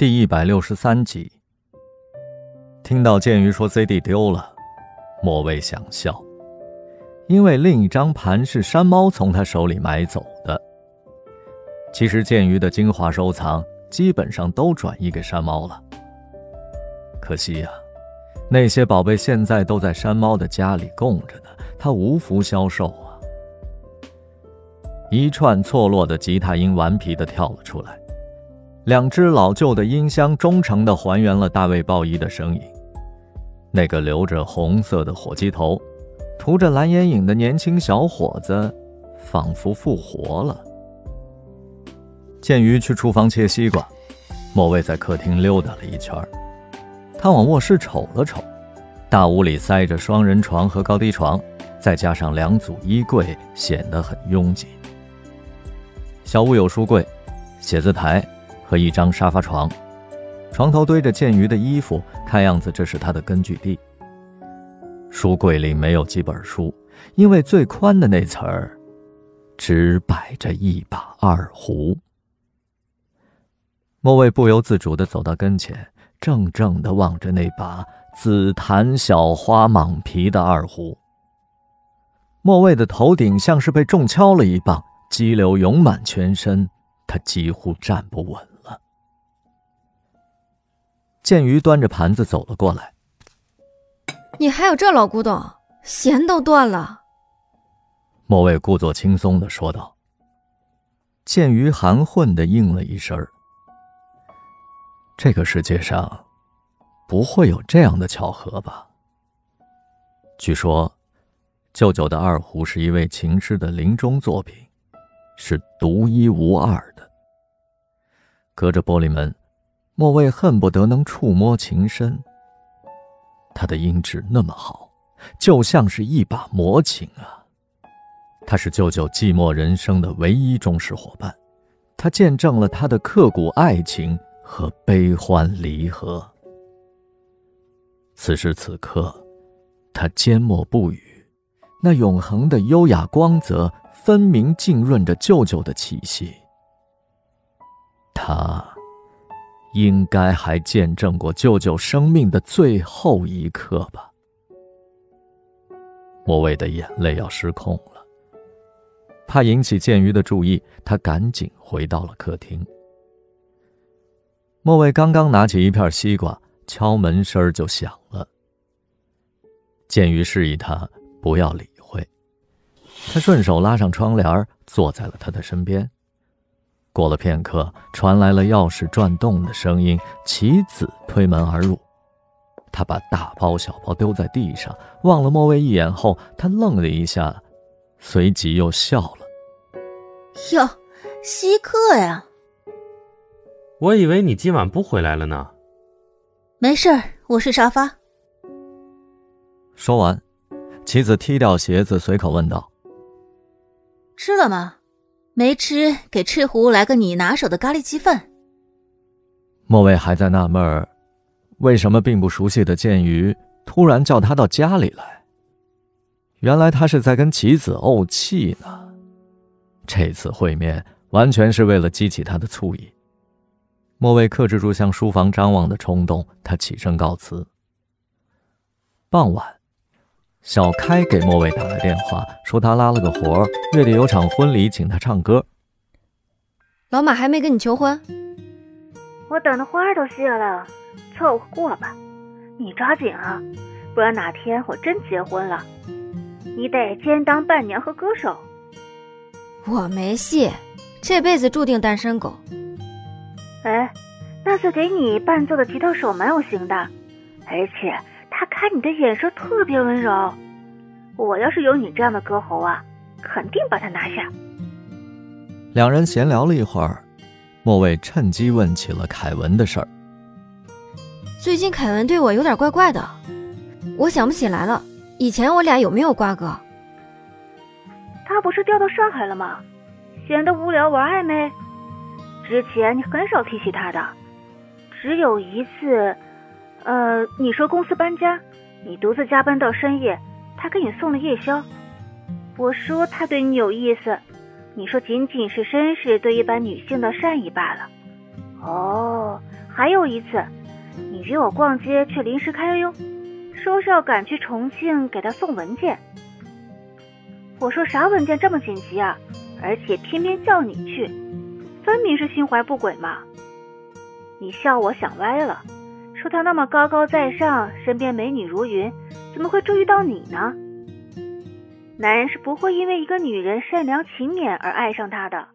第一百六十三集。听到剑鱼说 CD 丢了，莫蔚想笑，因为另一张盘是山猫从他手里买走的。其实剑鱼的精华收藏基本上都转移给山猫了，可惜呀，那些宝贝现在都在山猫的家里供着呢，他无福消受啊。一串错落的吉他音顽皮地跳了出来，两只老旧的音箱忠诚地还原了大卫鲍伊的声音。那个留着红色的火鸡头、涂着蓝眼影的年轻小伙子，仿佛复活了。剑鱼去厨房切西瓜，莫蔚在客厅溜达了一圈。他往卧室瞅了瞅，大屋里塞着双人床和高低床，再加上两组衣柜，显得很拥挤。小屋有书柜、写字台和一张沙发床，床头堆着剑鱼的衣服，看样子这是他的根据地。书柜里没有几本书，因为最宽的那层儿，只摆着一把二胡。莫蔚不由自主地走到跟前，怔怔地望着那把紫檀小花蟒皮的二胡。莫蔚的头顶像是被重敲了一棒。激流涌满全身，他几乎站不稳。剑鱼端着盘子走了过来。你还有这老古董，弦都断了。莫蔚故作轻松的说道。剑鱼含混的应了一声这个世界上，不会有这样的巧合吧？据说，舅舅的二胡是一位琴师的临终作品。是独一无二的。隔着玻璃门，莫蔚恨不得能触摸琴身。他的音质那么好，就像是一把魔琴啊！他是舅舅寂寞人生的唯一忠实伙伴，他见证了他的刻骨爱情和悲欢离合。此时此刻，他缄默不语，那永恒的优雅光泽。分明浸润着舅舅的气息。他应该还见证过舅舅生命的最后一刻吧。莫蔚的眼泪要失控了，怕引起剑鱼的注意，他赶紧回到了客厅。莫蔚刚刚拿起一片西瓜，敲门声就响了。剑鱼示意他不要理会。他顺手拉上窗帘，坐在了他的身边。过了片刻，传来了钥匙转动的声音，棋子推门而入。他把大包小包丢在地上，望了莫蔚一眼后，他愣了一下，随即又笑了：“哟，稀客呀！我以为你今晚不回来了呢。”“没事儿，我睡沙发。”说完，棋子踢掉鞋子，随口问道。吃了吗？没吃，给赤狐来个你拿手的咖喱鸡饭。莫蔚还在纳闷儿，为什么并不熟悉的剑鱼突然叫他到家里来。原来他是在跟棋子怄气呢。这次会面完全是为了激起他的醋意。莫蔚克制住向书房张望的冲动，他起身告辞。傍晚。小开给莫蔚打来电话，说他拉了个活儿，月底有场婚礼，请他唱歌。老马还没跟你求婚？我等的花都谢了，凑合过吧。你抓紧啊，不然哪天我真结婚了，你得兼当伴娘和歌手。我没戏，这辈子注定单身狗。哎，那次给你伴奏的吉他手蛮有型的，而且。他看你的眼神特别温柔，我要是有你这样的歌喉啊，肯定把他拿下。两人闲聊了一会儿，莫蔚趁机问起了凯文的事儿。最近凯文对我有点怪怪的，我想不起来了，以前我俩有没有瓜葛？他不是调到上海了吗？闲得无聊玩暧昧？之前你很少提起他的，只有一次。呃，你说公司搬家，你独自加班到深夜，他给你送了夜宵。我说他对你有意思，你说仅仅是绅士对一般女性的善意罢了。哦，还有一次，你约我逛街却临时开溜，说是要赶去重庆给他送文件。我说啥文件这么紧急啊？而且偏偏叫你去，分明是心怀不轨嘛！你笑我想歪了，说他那么高高在上，身边美女如云，怎么会注意到你呢？男人是不会因为一个女人善良勤勉而爱上她的。